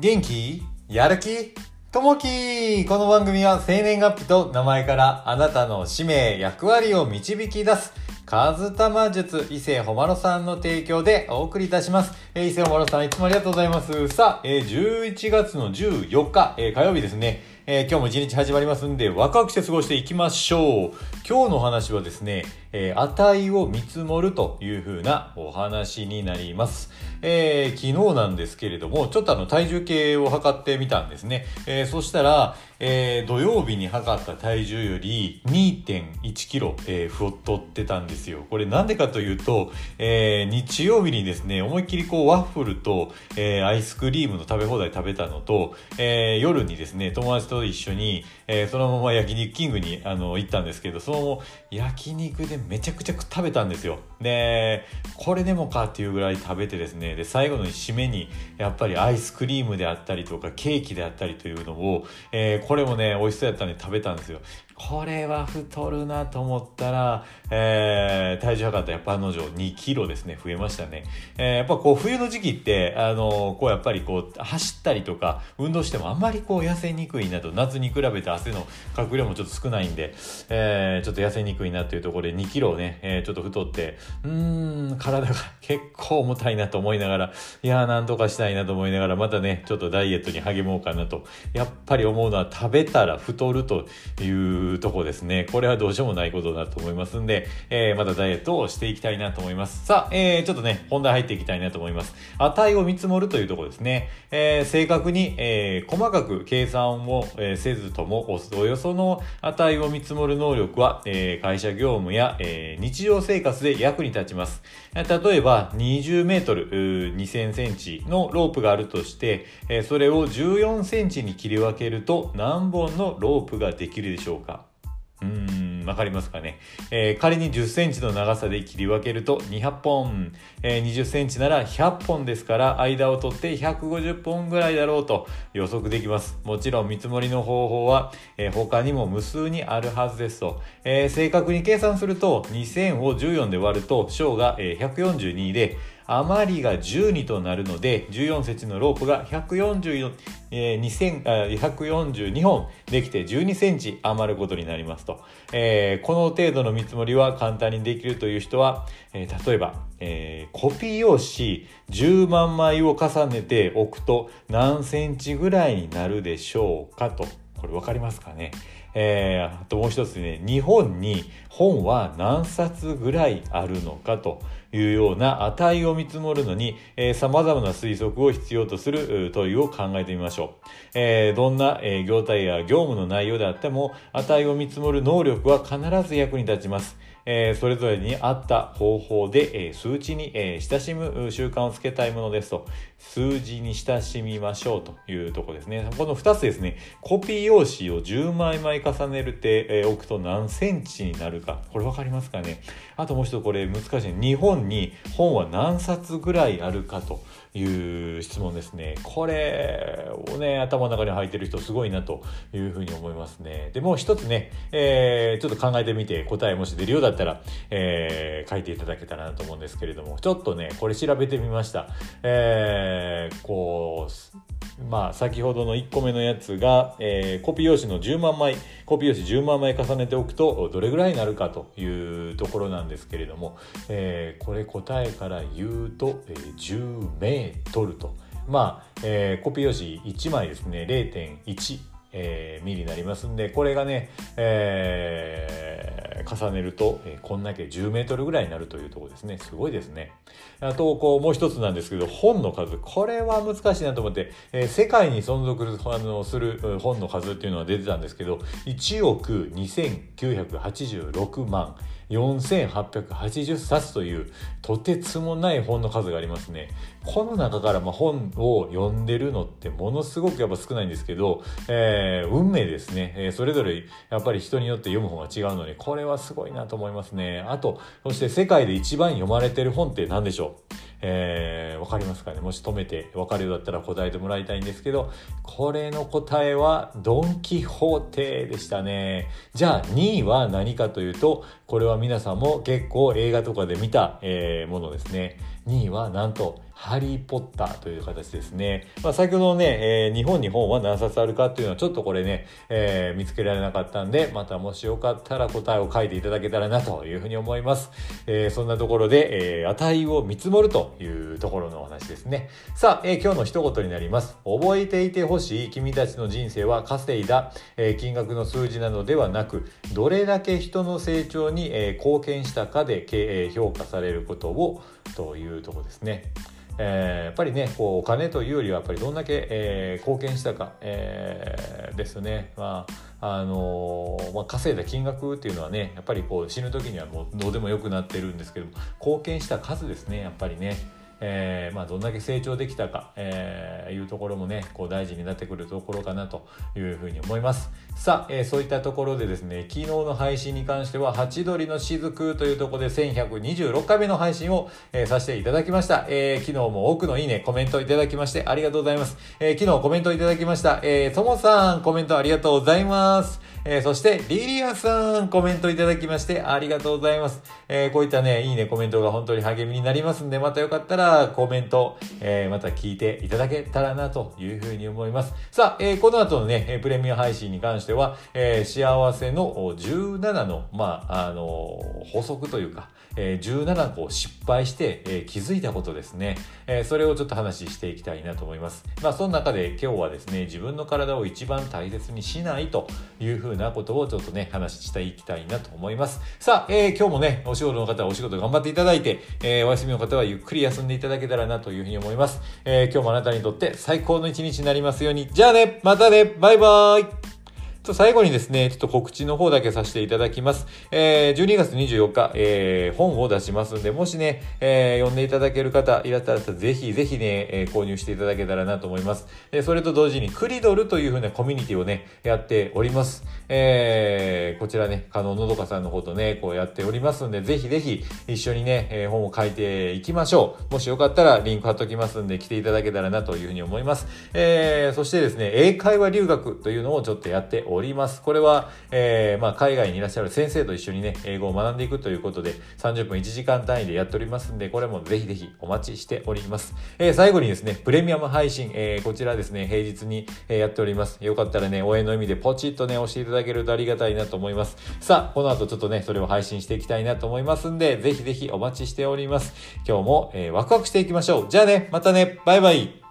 元気？やる気？ともきこの番組は生年月日と名前からあなたの使命、役割を導き出す、カズタマ術、伊勢ほまろさんの提供でお送りいたします。えー、伊勢ほまろさんいつもありがとうございます。さあ、えー、11月の14日、えー、火曜日ですね。えー、今日も一日始まりますんで、ワクワクして過ごしていきましょう。今日の話はですね、えー、値を見積もるという風なお話になります。えー、昨日なんですけれども、ちょっとあの体重計を測ってみたんですね。えー、そしたら、えー、土曜日に測った体重より2.1キロ、えー、太ってたんですよ。これなんでかというと、えー、日曜日にですね、思いっきりこうワッフルと、えー、アイスクリームの食べ放題食べたのと、えー、夜にですね、友達とと一緒に、えー、そのまま焼肉キングにあの行ったんですけど、その焼肉でめちゃくちゃ食べたんですよ。で、これでもかっていうぐらい食べてですね、で、最後の締めにやっぱりアイスクリームであったりとかケーキであったりというのを、えー、これもね、美味しそうやったんで食べたんですよ。これは太るなと思ったら、えー、体重測ったやっぱ案の定2キロですね、増えましたね。えー、やっぱこう冬の時期って、あのこうやっぱりこう走ったりとか運動してもあんまりこう痩せにくいなと、夏に比べて汗のかく量もちょっと少ないんで、えー、ちょっと痩せにくいなというところで2キロね、えー、ちょっと太って、うーん、体が結構重たいなと思いながら、いやーなんとかしたいなと思いながら、またね、ちょっとダイエットに励もうかなと、やっぱり思うのは食べたら太るといういうとこですね。これはどうしようもないことだと思いますんで、えー、またダイエットをしていきたいなと思います。さあ、えー、ちょっとね、本題入っていきたいなと思います。値を見積もるというとこですね。えー、正確に、えー、細かく計算を、え、せずとも、およその値を見積もる能力は、えー、会社業務や、えー、日常生活で役に立ちます。例えば、20メートル、2000センチのロープがあるとして、え、それを14センチに切り分けると何本のロープができるでしょうかうーん、わかりますかね。えー、仮に10センチの長さで切り分けると200本、えー、20センチなら100本ですから、間を取って150本ぐらいだろうと予測できます。もちろん見積もりの方法は、えー、他にも無数にあるはずですと。え、正確に計算すると、2000を14で割ると、小が、え、142で、余りが12となるので、14節のロープが144、えー、2000あ142本できて12センチ余ることになりますと。えー、この程度の見積もりは簡単にできるという人は、えー、例えば、えー、コピー用紙10万枚を重ねておくと何センチぐらいになるでしょうかと。これ分かりますかね？えー、あともう一つね、日本に本は何冊ぐらいあるのかというような値を見積もるのに、えー、様々な推測を必要とする問いを考えてみましょう。えー、どんな、業態や業務の内容であっても、値を見積もる能力は必ず役に立ちます。え、それぞれに合った方法で、え、数値に、え、親しむ習慣をつけたいものですと、数字に親しみましょうというとこですね。この2つですね、コピー用紙を10枚枚重ねるて、えー、置くと何センチになるか。これ分かりますかね？あともう一つこれ難しい。日本に本は何冊ぐらいあるかという質問ですね。これをね、頭の中に入ってる人すごいなというふうに思いますね。で、もう一つね、えー、ちょっと考えてみて答えもし出るようだったら、えー、書いていただけたらなと思うんですけれども、ちょっとね、これ調べてみました。えー、こう、まあ、先ほどの1個目のやつが、えー、コピー用紙の10万枚、コピー用紙10万枚重ねておくと、どれぐらいになるかというところなんですけれども、えー、これ答えから言うと、えー、10メートルと。まあ、えー、コピー用紙1枚ですね、0.1、えー、ミリになりますんで、これがね、えー重ねると、えー、こんだけ10メートルぐらいになるというところですね。すごいですね。あと、こう、もう一つなんですけど、本の数。これは難しいなと思って、えー、世界に存続あのする本の数っていうのは出てたんですけど、1億2986万。4880冊というとてつもない本の数がありますね。この中からま本を読んでるのってものすごくやっぱ少ないんですけど、えー、運命ですね、えー、それぞれやっぱり人によって読む本が違うので、これはすごいなと思いますね。あと、そして世界で一番読まれてる本って何でしょう？えー、わかりますかね？もし止めてわかるようだったら答えてもらいたいんですけど、これの答えはドン・キホーテでしたね。じゃあ2位は何かというと、これは皆さんも結構映画とかで見た、えー、ものですね。2位はなんと、ハリー・ポッターという形ですね。まあ、先ほどね、えー、日本に本は何冊あるかっていうのはちょっとこれね、えー、見つけられなかったんで、またもしよかったら答えを書いていただけたらなというふうに思います。えー、そんなところで、え、値を見積もるというところのお話ですね。さあ、え、今日の一言になります。覚えていてほしい君たちの人生は稼いだ、え、金額の数字などではなく、どれだけ人の成長に、え、貢献したかで、えー、評価されることをというところですね。えー、やっぱりねこうお金というよりはやっぱりどんだけ、えー、貢献したか、えー、ですね。まああのまあ、稼いだ金額っていうのはねやっぱりこう死ぬ時にはもうどうでもよくなってるんですけど貢献した数ですねやっぱりね。えー、まあ、どんだけ成長できたか、えー、いうところもねこう大事になってくるところかなというふうに思います。さあ、えー、そういったところでですね昨日の配信に関しては「ハチドリの雫」というところで1126回目の配信を、えー、させていただきました、えー、昨日も多くのいいねコメントいただきましてありがとうございます、えー、昨日コメントいただきました。えー、ともさんコメントありがとうございます。えー、そして、リリアさん、コメントいただきまして、ありがとうございます。えー、こういったね、いいね、コメントが本当に励みになりますんで、またよかったら、コメント、えー、また聞いていただけたらな、というふうに思います。さあ、えー、この後のね、プレミア配信に関しては、えー、幸せの17の、まあ、あの法則というか、えー、17個失敗して、えー、気づいたことですね、えー、それをちょっと話していきたいなと思います。まあ、その中で今日はですね、自分の体を一番大切にしないというふうなことをちょっとね、話していきたいなと思います。さあ、えー、今日もね、お仕事の方はお仕事頑張っていただいて、えー、お休みの方はゆっくり休んでいただけたらなというふうに思います。えー、今日もあなたにとって最高の一日になりますように。じゃあね、またね、バイバーイと最後にですね、ちょっと告知の方だけさせていただきます。えー、12月24日、えー、本を出しますんで、もしね、えー、読んでいただける方いらっしゃったら、ぜひぜひね、えー、購入していただけたらなと思います。えー、それと同時に、クリドルというふうなコミュニティをね、やっております。えこちらね、加納のどかさんの方とね、こうやっておりますんで、ぜひぜひ一緒にね、えー、本を書いていきましょう。もしよかったらリンク貼っときますんで、来ていただけたらなというふうに思います。えー、そしてですね、英会話留学というのをちょっとやっております。これは、えー、まあ、海外にいらっしゃる先生と一緒にね、英語を学んでいくということで、30分1時間単位でやっておりますんで、これもぜひぜひお待ちしております。えー、最後にですね、プレミアム配信、えー、こちらですね、平日に、やっております。よかったらね、応援の意味でポチッとね、押していただけるとありがたいなと思います。思いますさあ、この後ちょっとね、それを配信していきたいなと思いますんで、ぜひぜひお待ちしております。今日も、えワクワクしていきましょう。じゃあね、またね、バイバイ。